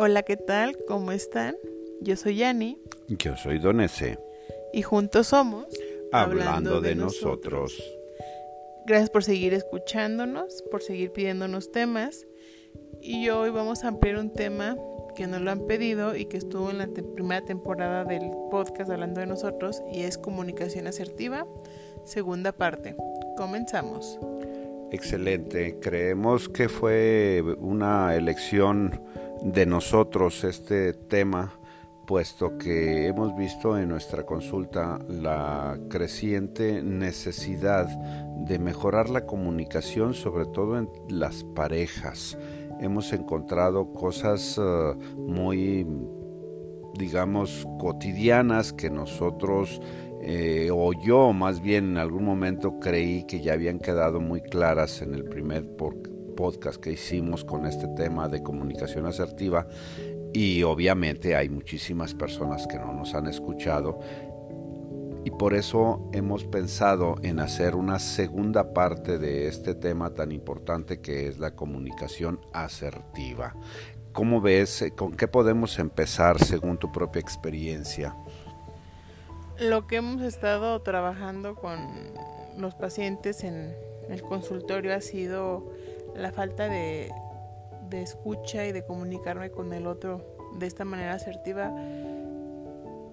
Hola, ¿qué tal? ¿Cómo están? Yo soy Yani. Yo soy Don S. Y juntos somos Hablando, de, nosotros. Gracias por seguir escuchándonos, por seguir pidiéndonos temas. Y hoy vamos a ampliar un tema que nos lo han pedido y que estuvo en la primera temporada del podcast Hablando de nosotros y es comunicación asertiva, segunda parte. Comenzamos. Excelente. Creemos que fue una elección de nosotros este tema, puesto que hemos visto en nuestra consulta la creciente necesidad de mejorar la comunicación, sobre todo en las parejas. Hemos encontrado cosas eh, muy, digamos, cotidianas que nosotros eh, o yo más bien en algún momento creí que ya habían quedado muy claras en el primer que hicimos con este tema de comunicación asertiva y obviamente hay muchísimas personas que no nos han escuchado y por eso hemos pensado en hacer una segunda parte de este tema tan importante que es la comunicación asertiva. ¿Cómo ves? ¿Con qué podemos empezar según tu propia experiencia? Lo que hemos estado trabajando con los pacientes en el consultorio ha sido la falta de, escucha y de comunicarme con el otro de esta manera asertiva.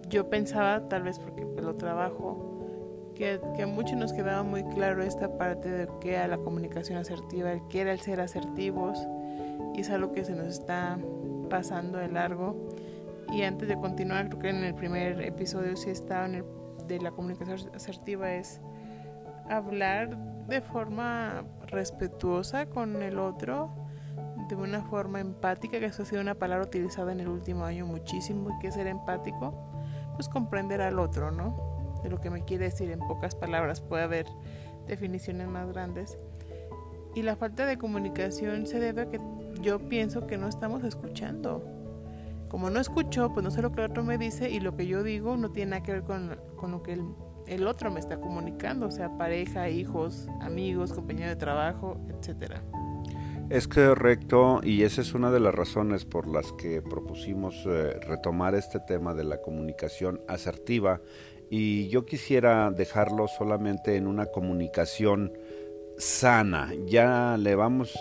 Yo pensaba, tal vez porque pues, lo trabajo, que, que a muchos nos quedaba muy claro esta parte de qué era la comunicación asertiva, el qué era el ser asertivos, y es algo que se nos está pasando de largo y antes de continuar, creo que en el primer episodio sí estaba en el, de la comunicación asertiva, es hablar de forma respetuosa con el otro, de una forma empática, que eso ha sido una palabra utilizada en el último año muchísimo, y que ser empático, pues comprender al otro, ¿no? De lo que me quiere decir en pocas palabras, puede haber definiciones más grandes. Y la falta de comunicación se debe a que yo pienso que no estamos escuchando como no escucho, pues no sé lo que el otro me dice y lo que yo digo no tiene nada que ver con, lo que el, otro me está comunicando, o sea, pareja, hijos, amigos, compañeros de trabajo, etcétera. Es correcto y esa es una de las razones por las que propusimos eh, retomar este tema de la comunicación asertiva y yo quisiera dejarlo solamente en una comunicación sana. Ya le vamos,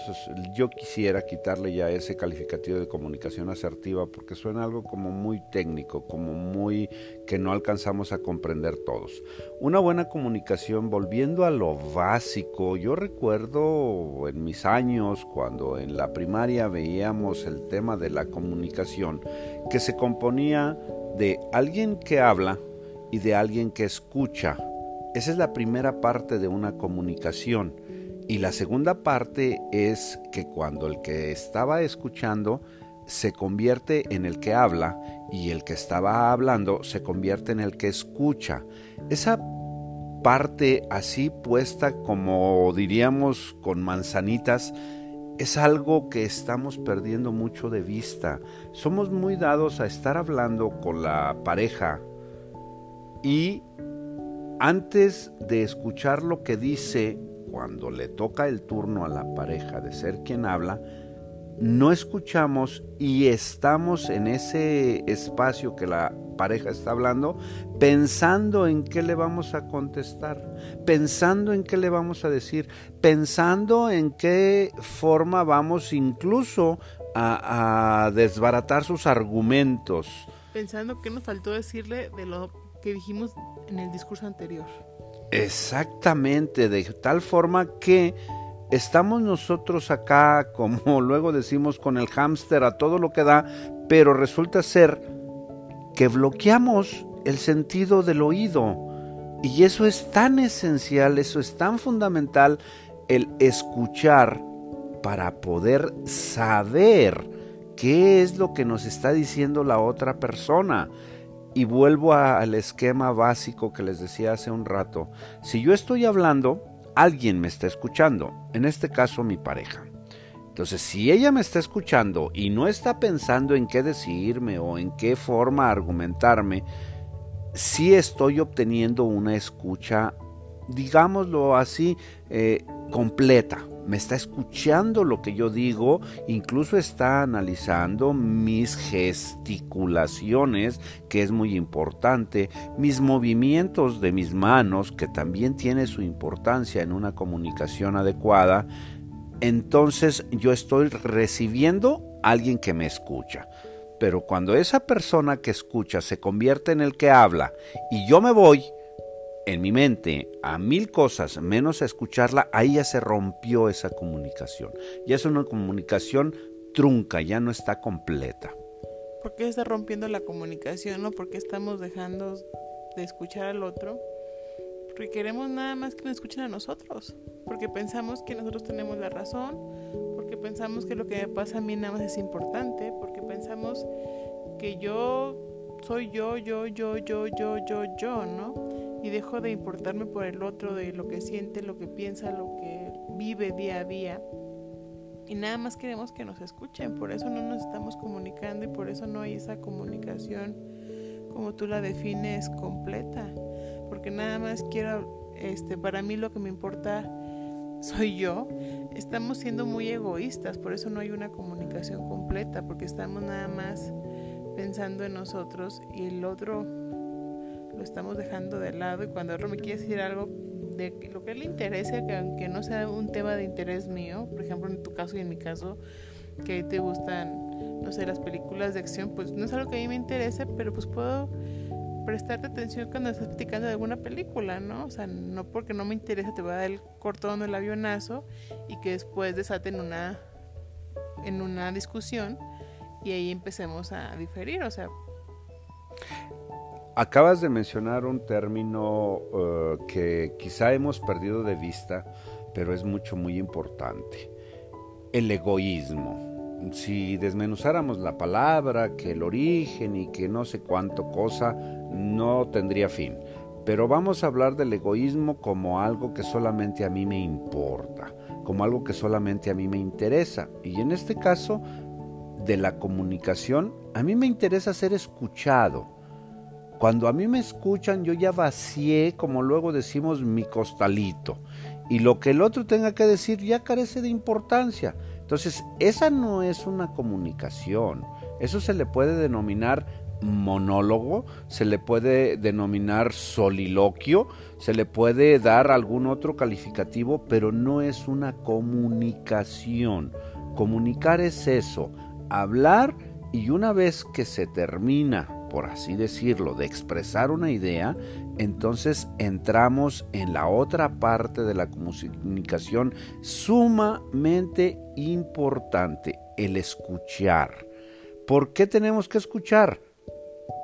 yo quisiera quitarle ya ese calificativo de comunicación asertiva porque suena algo como muy técnico, como muy que no alcanzamos a comprender todos. Una buena comunicación, volviendo a lo básico, yo recuerdo en mis años cuando en la primaria veíamos el tema de la comunicación que se componía de alguien que habla y de alguien que escucha. Esa es la primera parte de una comunicación. Y la segunda parte es que cuando el que estaba escuchando se convierte en el que habla y el que estaba hablando se convierte en el que escucha. Esa parte así puesta como diríamos con manzanitas es algo que estamos perdiendo mucho de vista. Somos muy dados a estar hablando con la pareja y antes de escuchar lo que dice cuando le toca el turno a la pareja de ser quien habla, no escuchamos y estamos en ese espacio que la pareja está hablando pensando en qué le vamos a contestar, pensando en qué le vamos a decir, pensando en qué forma vamos incluso a, desbaratar sus argumentos. Pensando que nos faltó decirle de lo que dijimos en el discurso anterior. Exactamente, de tal forma que estamos nosotros acá, como luego decimos, con el hámster a todo lo que da, pero resulta ser que bloqueamos el sentido del oído. Y eso es tan esencial, eso es tan fundamental, el escuchar para poder saber qué es lo que nos está diciendo la otra persona. Y vuelvo al esquema básico que les decía hace un rato. Si yo estoy hablando, alguien me está escuchando, en este caso mi pareja. Entonces, si ella me está escuchando y no está pensando en qué decirme o en qué forma argumentarme, sí estoy obteniendo una escucha, digámoslo así, eh, completa, me está escuchando lo que yo digo, incluso está analizando mis gesticulaciones, que es muy importante, mis movimientos de mis manos, que también tiene su importancia en una comunicación adecuada, entonces yo estoy recibiendo a alguien que me escucha. Pero cuando esa persona que escucha se convierte en el que habla y yo me voy, en mi mente a mil cosas menos escucharla, ahí ya se rompió esa comunicación. Ya es una comunicación trunca, ya no está completa. ¿Por qué está rompiendo la comunicación? ¿No? Porque estamos dejando de escuchar al otro. Porque queremos nada más que nos escuchen a nosotros. Porque pensamos que nosotros tenemos la razón. Porque pensamos que lo que me pasa a mí nada más es importante. Porque pensamos que yo soy yo, yo, yo, yo, yo, yo, yo, ¿no? Y dejo de importarme por el otro, de lo que siente, lo que piensa, lo que vive día a día. Y nada más queremos que nos escuchen, por eso no nos estamos comunicando y por eso no hay esa comunicación como tú la defines completa. Porque nada más quiero, este, para mí lo que me importa soy yo. Estamos siendo muy egoístas, por eso no hay una comunicación completa, porque estamos nada más pensando en nosotros y el otro estamos dejando de lado y cuando otro me quiere decir algo de lo que le interese, que aunque no sea un tema de interés mío, por ejemplo en tu caso y en mi caso, que te gustan, no sé, las películas de acción, pues no es algo que a mí me interese, pero pues puedo prestarte atención cuando estás platicando de alguna película, ¿no? O sea, no porque no me interesa te voy a dar el cortón del avionazo y que después desaten una en una discusión y ahí empecemos a diferir, o sea, Acabas de mencionar un término eh, que quizá hemos perdido de vista, pero es mucho, muy importante. El egoísmo. Si desmenuzáramos la palabra, que el origen y que no sé cuánto cosa, no tendría fin. Pero vamos a hablar del egoísmo como algo que solamente a mí me importa, como algo que solamente a mí me interesa. Y en este caso, de la comunicación, a mí me interesa ser escuchado cuando a mí me escuchan, yo ya vacié, como luego decimos, mi costalito. Y lo que el otro tenga que decir ya carece de importancia. Entonces, esa no es una comunicación. Eso se le puede denominar monólogo, se le puede denominar soliloquio, se le puede dar algún otro calificativo, pero no es una comunicación. Comunicar es eso, hablar y una vez que se termina por así decirlo, de expresar una idea, entonces entramos en la otra parte de la comunicación sumamente importante, el escuchar. ¿Por qué tenemos que escuchar?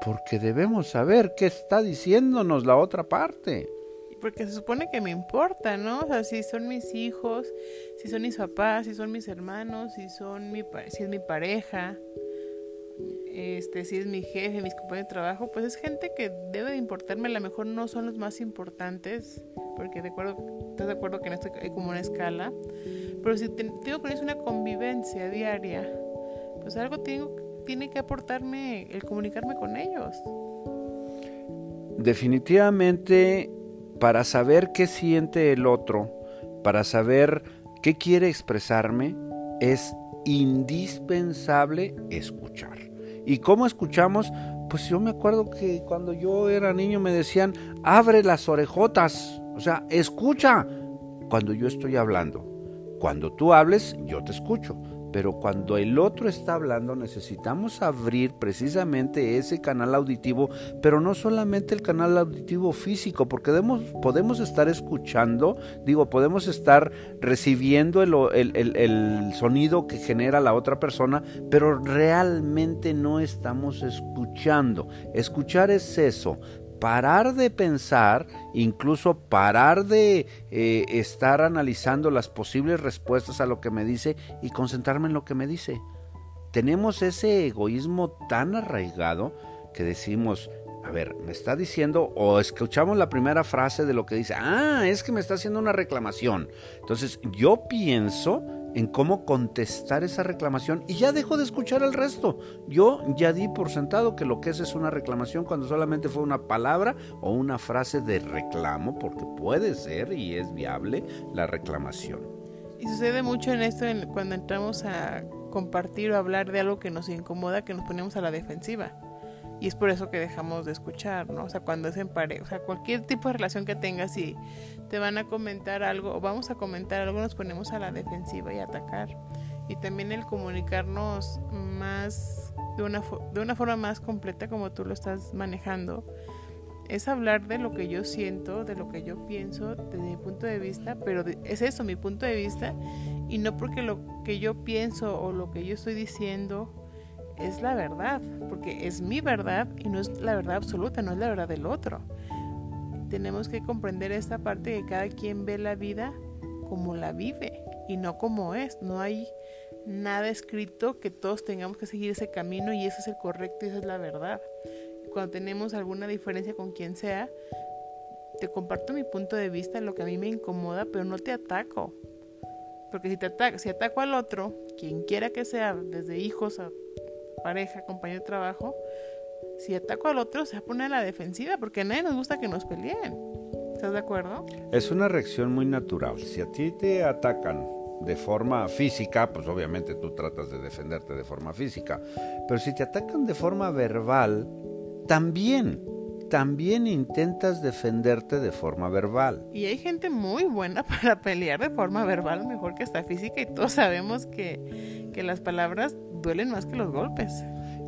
Porque debemos saber qué está diciéndonos la otra parte. Porque se supone que me importa, ¿no? O sea, si son mis hijos, si son mis papás, si son mis hermanos, si, son mi, si es mi pareja, este, si es mi jefe, mis compañeros de trabajo, pues es gente que debe de importarme, a lo mejor no son los más importantes, porque de acuerdo, estás de acuerdo que en esto hay como una escala, pero si tengo con ellos una convivencia diaria, pues algo tiene que aportarme el comunicarme con ellos. Definitivamente, para saber qué siente el otro, para saber qué quiere expresarme, es indispensable escuchar. ¿Y cómo escuchamos? Pues yo me acuerdo que cuando yo era niño me decían, abre las orejotas, o sea, escucha cuando yo estoy hablando. Cuando tú hables, yo te escucho pero cuando el otro está hablando necesitamos abrir precisamente ese canal auditivo, pero no solamente el canal auditivo físico, porque podemos, estar escuchando, digo, podemos estar recibiendo el, el sonido que genera la otra persona, pero realmente no estamos escuchando. Escuchar es eso, parar de pensar, incluso parar de eh, estar analizando las posibles respuestas a lo que me dice y concentrarme en lo que me dice. Tenemos ese egoísmo tan arraigado que decimos, a ver, me está diciendo, o escuchamos la primera frase de lo que dice, ah, es que me está haciendo una reclamación. Entonces yo pienso en cómo contestar esa reclamación y ya dejo de escuchar el resto. Yo ya di por sentado que lo que es es una reclamación cuando solamente fue una palabra o una frase de reclamo, porque puede ser y es viable la reclamación. Y sucede mucho en esto cuando entramos a compartir o hablar de algo que nos incomoda, que nos ponemos a la defensiva. Y es por eso que dejamos de escuchar, ¿no? O sea, cuando es en pareja, o sea, cualquier tipo de relación que tengas y te van a comentar algo o vamos a comentar algo, nos ponemos a la defensiva y a atacar. Y también el comunicarnos más, de una, de una forma más completa como tú lo estás manejando, es hablar de lo que yo siento, de lo que yo pienso, desde mi punto de vista, pero es eso, mi punto de vista, y no porque lo que yo pienso o lo que yo estoy diciendo es la verdad, porque es mi verdad y no es la verdad absoluta, no es la verdad del otro. Tenemos que comprender esta parte que cada quien ve la vida como la vive y no como es. No hay nada escrito que todos tengamos que seguir ese camino y ese es el correcto y esa es la verdad. Cuando tenemos alguna diferencia con quien sea, te comparto mi punto de vista, lo que a mí me incomoda, pero no te ataco. Porque si te ataco, si ataco al otro, quien quiera que sea, desde hijos a pareja, compañero de trabajo, si ataco al otro se pone a la defensiva porque a nadie nos gusta que nos peleen. ¿Estás de acuerdo? Es una reacción muy natural. Si a ti te atacan de forma física, pues obviamente tú tratas de defenderte de forma física. Pero si te atacan de forma verbal, también, también intentas defenderte de forma verbal. Y hay gente muy buena para pelear de forma verbal, mejor que hasta física, y todos sabemos que, que las palabras duelen más que los golpes.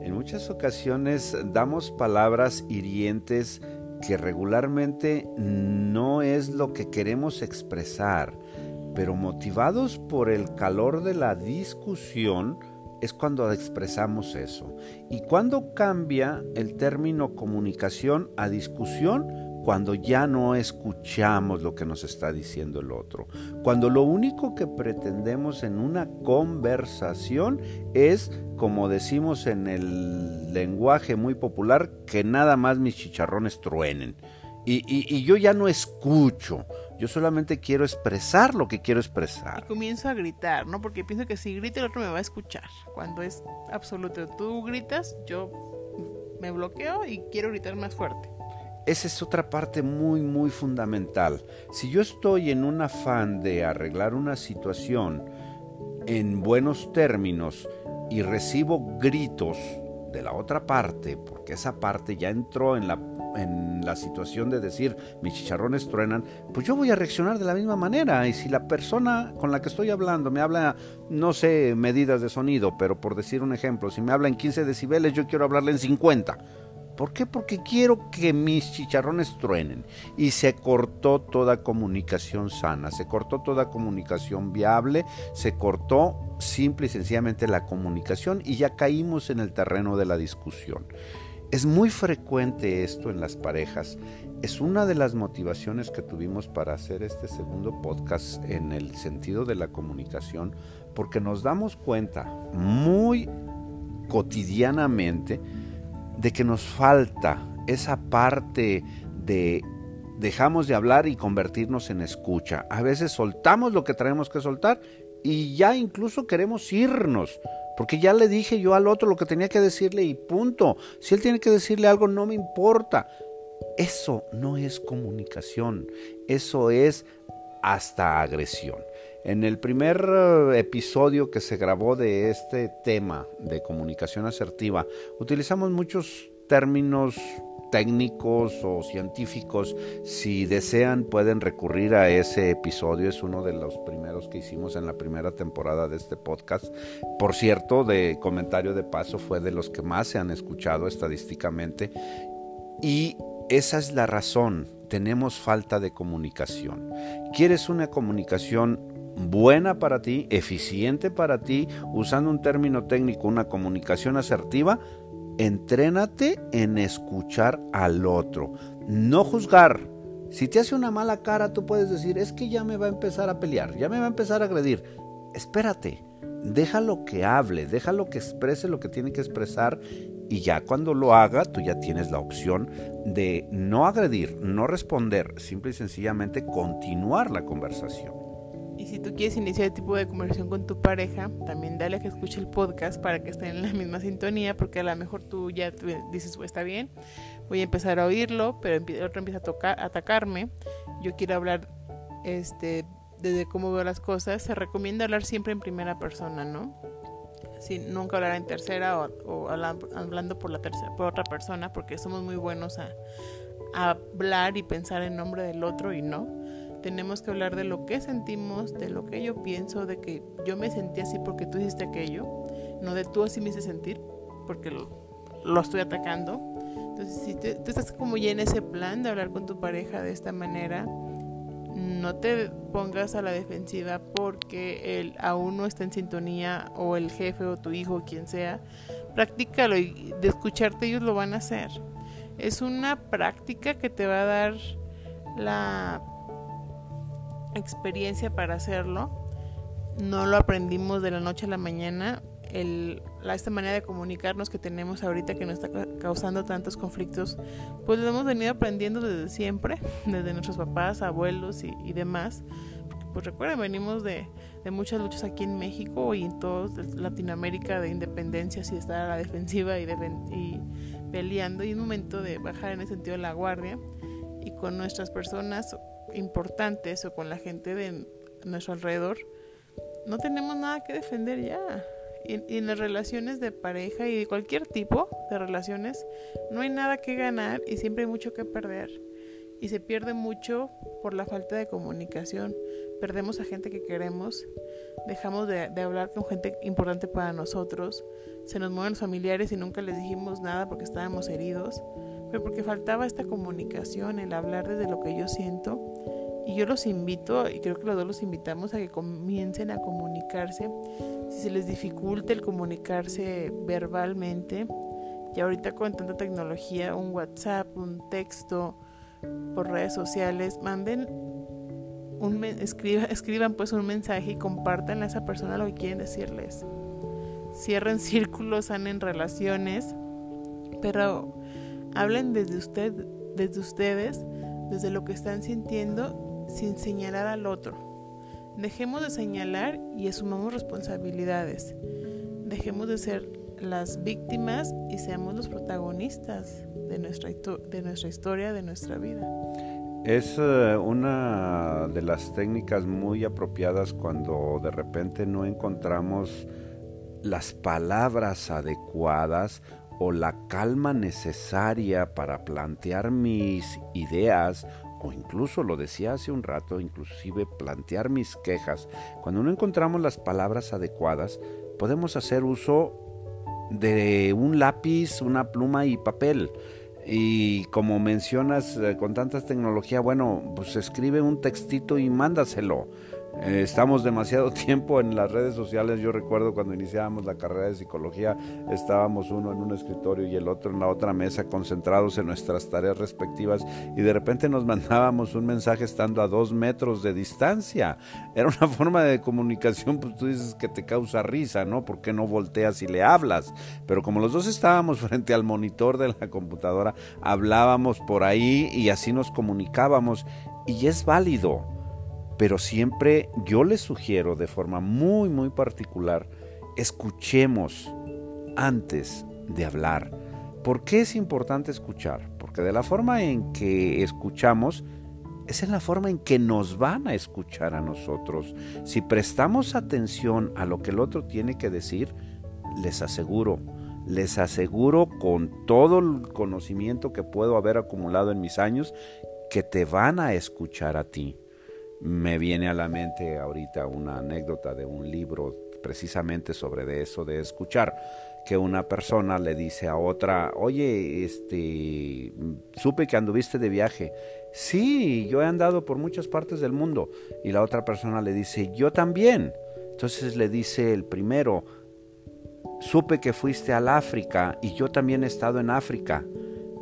En muchas ocasiones damos palabras hirientes que regularmente no es lo que queremos expresar, pero motivados por el calor de la discusión es cuando expresamos eso. Y cuando cambia el término comunicación a discusión, cuando ya no escuchamos lo que nos está diciendo el otro, cuando lo único que pretendemos en una conversación es, como decimos en el lenguaje muy popular, que nada más mis chicharrones truenen. Y, yo ya no escucho, yo solamente quiero expresar lo que quiero expresar. Y comienzo a gritar, ¿no? Porque pienso que si grita el otro me va a escuchar. Cuando es absoluto, tú gritas, yo me bloqueo y quiero gritar más fuerte esa es otra parte muy, muy fundamental. Si yo estoy en un afán de arreglar una situación en buenos términos y recibo gritos de la otra parte, porque esa parte ya entró en la, en la situación de decir mis chicharrones truenan, pues yo voy a reaccionar de la misma manera. Y si la persona con la que estoy hablando me habla, no sé, medidas de sonido, pero por decir un ejemplo, si me habla en 15 decibeles, yo quiero hablarle en 50 ¿Por qué? Porque quiero que mis chicharrones truenen. Y se cortó toda comunicación sana, se cortó toda comunicación viable, se cortó simple y sencillamente la comunicación y ya caímos en el terreno de la discusión. Es muy frecuente esto en las parejas. Es una de las motivaciones que tuvimos para hacer este segundo podcast en el sentido de la comunicación, porque nos damos cuenta muy cotidianamente de que nos falta esa parte de dejamos de hablar y convertirnos en escucha. A veces soltamos lo que tenemos que soltar y ya incluso queremos irnos. Porque ya le dije yo al otro lo que tenía que decirle y punto. Si él tiene que decirle algo, no me importa. Eso no es comunicación. Eso es hasta agresión. En el primer eh, episodio que se grabó de este tema de comunicación asertiva, utilizamos muchos términos técnicos o científicos. Si desean pueden recurrir a ese episodio. Es uno de los primeros que hicimos en la primera temporada de este podcast. Por cierto, de comentario de paso fue de los que más se han escuchado estadísticamente. Y esa es la razón. Tenemos falta de comunicación. ¿Quieres una comunicación buena para ti, eficiente para ti, usando un término técnico, una comunicación asertiva, entrénate en escuchar al otro, no juzgar. Si te hace una mala cara, tú puedes decir, es que ya me va a empezar a pelear, ya me va a empezar a agredir. Espérate, déjalo que hable, déjalo que exprese lo que tiene que expresar y ya cuando lo haga, tú ya tienes la opción de no agredir, no responder, simple y sencillamente continuar la conversación. Y si tú quieres iniciar el tipo de conversación con tu pareja, también dale a que escuche el podcast para que estén en la misma sintonía, porque a lo mejor tú ya dices, pues está bien, voy a empezar a oírlo, pero el otro empieza a, tocar, atacarme. Yo quiero hablar este, desde cómo veo las cosas, se recomienda hablar siempre en primera persona, ¿no? Sin, nunca hablar en tercera o, hablando por, la tercera, por otra persona, porque somos muy buenos a, a hablar y pensar en nombre del otro y no. Tenemos que hablar de lo que sentimos, de lo que yo pienso, de que yo me sentí así porque tú hiciste aquello, no de tú así me hice sentir porque lo, lo estoy atacando. Entonces, si tú estás como ya en ese plan de hablar con tu pareja de esta manera, no te pongas a la defensiva porque él aún no está en sintonía o el jefe o tu hijo, quien sea. Practícalo y de escucharte ellos lo van a hacer. Es una práctica que te va a dar la experiencia para hacerlo. No lo aprendimos de la noche a la mañana. El, la, esta manera de comunicarnos que tenemos ahorita que nos está causando tantos conflictos, pues lo hemos venido aprendiendo desde siempre, desde nuestros papás, abuelos y, demás. pues recuerden, venimos de, de, muchas luchas aquí en México y en toda Latinoamérica de independencias y de estar a la defensiva y, de, y peleando. Y es momento de bajar en el sentido de la guardia y con nuestras personas importantes o con la gente de nuestro alrededor, no tenemos nada que defender ya. Y, en las relaciones de pareja y de cualquier tipo de relaciones, no hay nada que ganar y siempre hay mucho que perder. Y se pierde mucho por la falta de comunicación. Perdemos a gente que queremos, dejamos de, de hablar con gente importante para nosotros, se nos mueven los familiares y nunca les dijimos nada porque estábamos heridos, pero porque faltaba esta comunicación, el hablar desde lo que yo siento y yo los invito, y creo que los dos los invitamos a que comiencen a comunicarse. Si se les dificulta el comunicarse verbalmente, y ahorita con tanta tecnología, un WhatsApp, un texto, por redes sociales, manden un escriba, escriban pues un mensaje y compartan a esa persona lo que quieren decirles. Cierren círculos, sanen relaciones, pero hablen desde usted, desde ustedes, desde lo que están sintiendo sin señalar al otro. Dejemos de señalar y asumamos responsabilidades. Dejemos de ser las víctimas y seamos los protagonistas de nuestra, de nuestra historia, de nuestra vida. Es eh, una de las técnicas muy apropiadas cuando de repente no encontramos las palabras adecuadas o la calma necesaria para plantear mis ideas o incluso lo decía hace un rato, inclusive plantear mis quejas, cuando no encontramos las palabras adecuadas, podemos hacer uso de un lápiz, una pluma y papel. Y como mencionas eh, con tanta tecnología, bueno, pues escribe un textito y mándaselo. Eh, estamos demasiado tiempo en las redes sociales. Yo recuerdo cuando iniciábamos la carrera de psicología, estábamos uno en un escritorio y el otro en la otra mesa, concentrados en nuestras tareas respectivas, y de repente nos mandábamos un mensaje estando a dos metros de distancia. Era una forma de comunicación, pues tú dices que te causa risa, ¿no? porque no volteas y le hablas? Pero como los dos estábamos frente al monitor de la computadora, hablábamos por ahí y así nos comunicábamos, y es válido pero siempre yo les sugiero de forma muy, muy particular, escuchemos antes de hablar. ¿Por qué es importante escuchar? Porque de la forma en que escuchamos, es en la forma en que nos van a escuchar a nosotros. Si prestamos atención a lo que el otro tiene que decir, les aseguro, les aseguro con todo el conocimiento que puedo haber acumulado en mis años, que te van a escuchar a ti. Me viene a la mente ahorita una anécdota de un libro precisamente sobre de eso de escuchar que una persona le dice a otra, oye, este, supe que anduviste de viaje. Sí, yo he andado por muchas partes del mundo. Y la otra persona le dice, yo también. Entonces le dice el primero, supe que fuiste al África y yo también he estado en África.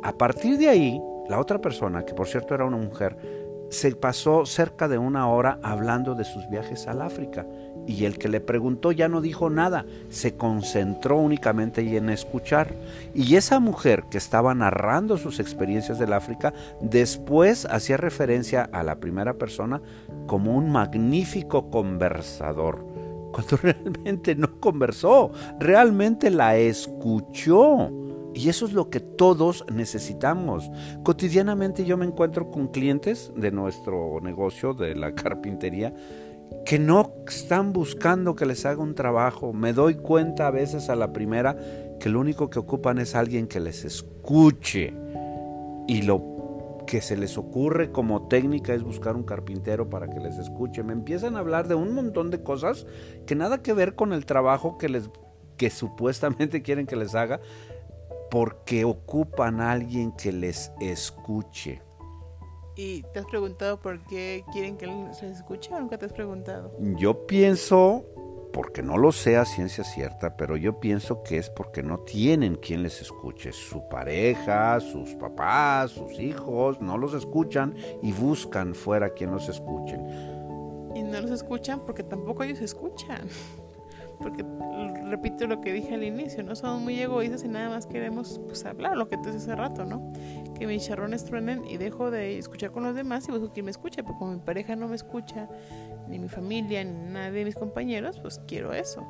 A partir de ahí, la otra persona, que por cierto era una mujer, se pasó cerca de una hora hablando de sus viajes al África y el que le preguntó ya no dijo nada, se concentró únicamente en escuchar. Y esa mujer que estaba narrando sus experiencias del África, después hacía referencia a la primera persona como un magnífico conversador, cuando realmente no conversó, realmente la escuchó. Y eso es lo que todos necesitamos. Cotidianamente yo me encuentro con clientes de nuestro negocio, de la carpintería, que no están buscando que les haga un trabajo. Me doy cuenta a veces a la primera que lo único que ocupan es alguien que les escuche. Y lo que se les ocurre como técnica es buscar un carpintero para que les escuche. Me empiezan a hablar de un montón de cosas que nada que ver con el trabajo que les que supuestamente quieren que les haga porque ocupan a alguien que les escuche. ¿Y te has preguntado por qué quieren que les escuche o nunca te has preguntado? Yo pienso, porque no lo sé a ciencia cierta, pero yo pienso que es porque no tienen quien les escuche. Su pareja, sus papás, sus hijos, no los escuchan y buscan fuera quien los escuchen. Y no los escuchan porque tampoco ellos escuchan porque repito lo que dije al inicio, no somos muy egoístas y nada más queremos pues hablar, lo que te hace rato, ¿no? Que mis charrones truenen y dejo de escuchar con los demás y busco quien me escuche, porque como mi pareja no me escucha, ni mi familia, ni nadie de mis compañeros, pues quiero eso.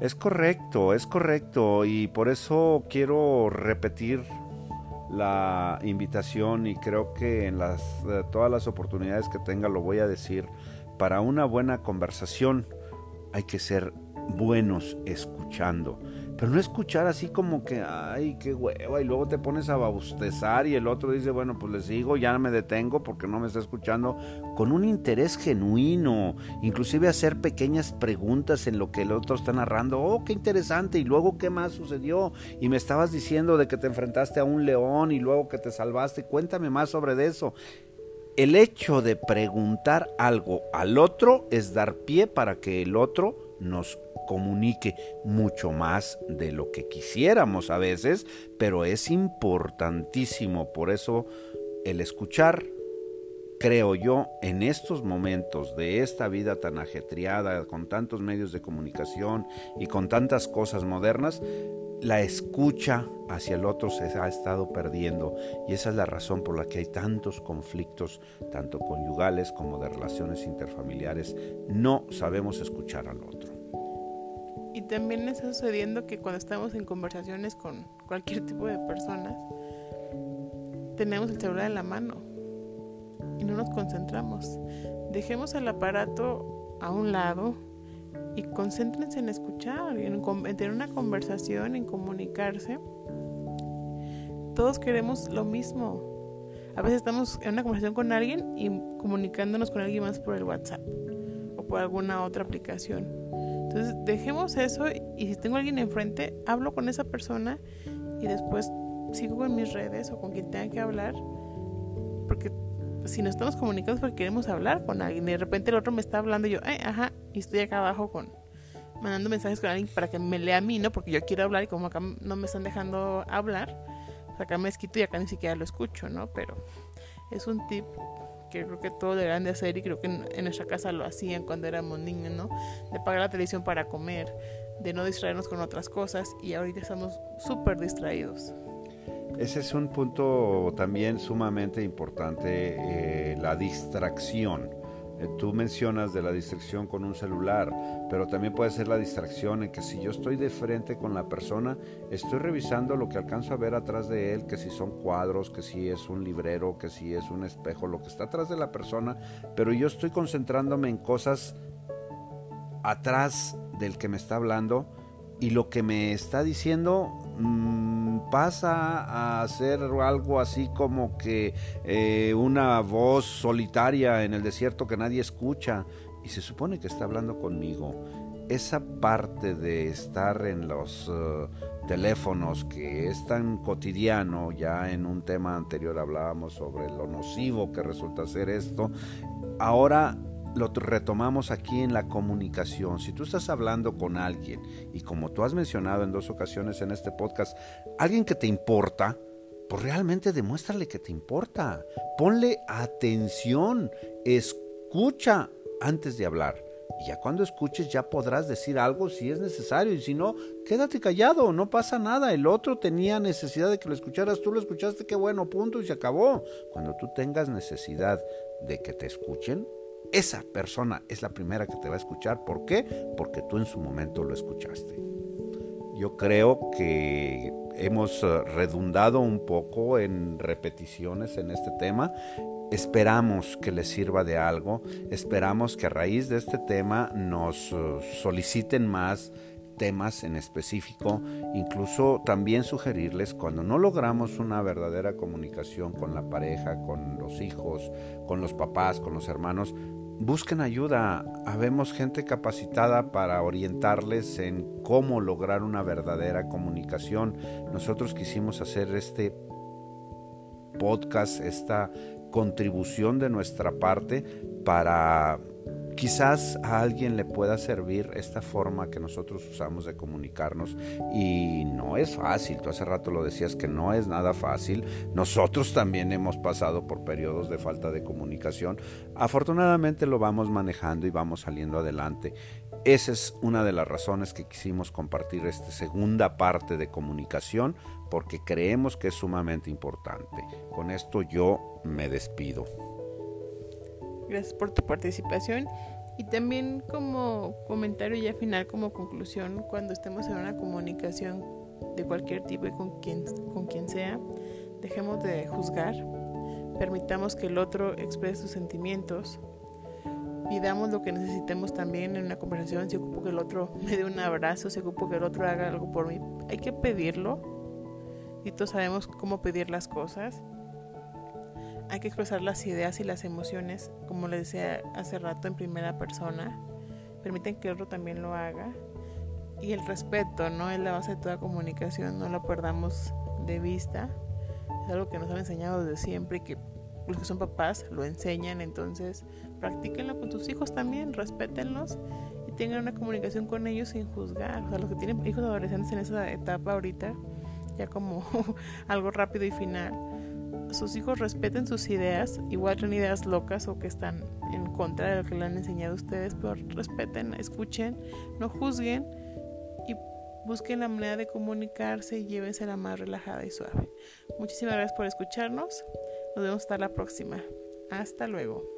Es correcto, es correcto y por eso quiero repetir la invitación y creo que en las eh, todas las oportunidades que tenga lo voy a decir para una buena conversación hay que ser buenos escuchando. Pero no escuchar así como que, ay, qué hueva, y luego te pones a bostezar y el otro dice, bueno, pues le sigo, ya me detengo porque no me está escuchando, con un interés genuino, inclusive hacer pequeñas preguntas en lo que el otro está narrando, oh, qué interesante, y luego qué más sucedió, y me estabas diciendo de que te enfrentaste a un león y luego que te salvaste, cuéntame más sobre eso. El hecho de preguntar algo al otro es dar pie para que el otro nos comunique mucho más de lo que quisiéramos a veces, pero es importantísimo. Por eso el escuchar, creo yo, en estos momentos de esta vida tan ajetreada, con tantos medios de comunicación y con tantas cosas modernas, la escucha hacia el otro se ha estado perdiendo y esa es la razón por la que hay tantos conflictos, tanto conyugales como de relaciones interfamiliares. No sabemos escuchar al otro. Y también está sucediendo que cuando estamos en conversaciones con cualquier tipo de personas, tenemos el celular en la mano no nos concentramos. Dejemos el aparato a un lado y concéntrense en escuchar, en, en tener una conversación, en comunicarse. Todos queremos lo mismo. A veces estamos en una conversación con alguien y comunicándonos con alguien más por el WhatsApp o por alguna otra aplicación entonces dejemos eso y si tengo a alguien enfrente, hablo con esa persona y después sigo con mis redes o con quien tenga que hablar. Porque si nos estamos comunicando es porque queremos hablar con alguien y de repente el otro me está hablando y yo, Ay, ajá, y estoy acá abajo con mandando mensajes con alguien para que me lea a mí, ¿no? Porque yo quiero hablar y como acá no me están dejando hablar, pues acá me esquito y acá ni siquiera lo escucho, ¿no? Pero es un tip que creo que todo deberían de hacer y creo que en, nuestra casa lo hacían cuando éramos niños, ¿no? De pagar la televisión para comer, de no distraernos con otras cosas y ahorita estamos súper distraídos. Ese es un punto también sumamente importante, eh, la distracción. Eh, tú mencionas de la distracción con un celular, pero también puede ser la distracción en que si yo estoy de frente con la persona, estoy revisando lo que alcanzo a ver atrás de él, que si son cuadros, que si es un librero, que si es un espejo, lo que está atrás de la persona, pero yo estoy concentrándome en cosas atrás del que me está hablando y lo que me está diciendo mm, pasa a ser algo así como que eh, una voz solitaria en el desierto que nadie escucha y se supone que está hablando conmigo. Esa parte de estar en los eh, teléfonos que es tan cotidiano, ya en un tema anterior hablábamos sobre lo nocivo que resulta ser esto, ahora lo retomamos aquí en la comunicación. Si tú estás hablando con alguien y como tú has mencionado en dos ocasiones en este podcast, alguien que te importa, pues realmente demuéstrale que te importa. Ponle atención, escucha antes de hablar. Y ya cuando escuches ya podrás decir algo si es necesario y si no, quédate callado, no pasa nada. El otro tenía necesidad de que lo escucharas, tú lo escuchaste, qué bueno, punto y se acabó. Cuando tú tengas necesidad de que te escuchen, esa persona es la primera que te va a escuchar. ¿Por qué? Porque tú en su momento lo escuchaste. Yo creo que hemos eh, redundado un poco en repeticiones en este tema Esperamos que les sirva de algo, esperamos que a raíz de este tema nos uh, soliciten más temas en específico, incluso también sugerirles cuando no logramos una verdadera comunicación con la pareja, con los hijos, con los papás, con los hermanos, busquen ayuda. Habemos gente capacitada para orientarles en cómo lograr una verdadera comunicación. Nosotros quisimos hacer este podcast, esta contribución de nuestra parte para quizás a alguien le pueda servir esta forma que nosotros usamos de comunicarnos y no es fácil, tú hace rato lo decías que no es nada fácil, nosotros también hemos pasado por periodos de falta de comunicación, afortunadamente lo vamos manejando y vamos saliendo adelante. Esa es una de las razones que quisimos compartir esta segunda parte de comunicación porque creemos que es sumamente importante. Con esto yo me despido. Gracias por tu participación. Y también como comentario ya final, como conclusión, cuando estemos en una comunicación de cualquier tipo y con quien, con quien sea, dejemos de juzgar, permitamos que el otro exprese sus sentimientos, pidamos lo que necesitemos también en una conversación, si ocupo que el otro me dé un abrazo, si ocupo que el otro haga algo por mí, hay que pedirlo y todos sabemos cómo pedir las cosas hay que expresar las ideas y las emociones, como les decía hace rato, en primera persona. Permiten que otro también lo haga. Y el respeto, ¿no? Es la base de toda comunicación, no lo perdamos de vista. Es algo que nos han enseñado desde siempre y que los que son papás lo enseñan, entonces practíquenlo con sus hijos también, respétenlos y tengan una comunicación con ellos sin juzgar. O sea, los que tienen hijos adolescentes en esa etapa ahorita, ya como algo rápido y final, sus hijos respeten sus ideas, igual tienen ideas locas o que están en contra de lo que le han enseñado a ustedes, pero respeten, escuchen, no juzguen y busquen la manera de comunicarse y llévense la más relajada y suave. Muchísimas gracias por escucharnos. Nos vemos hasta la próxima. Hasta luego.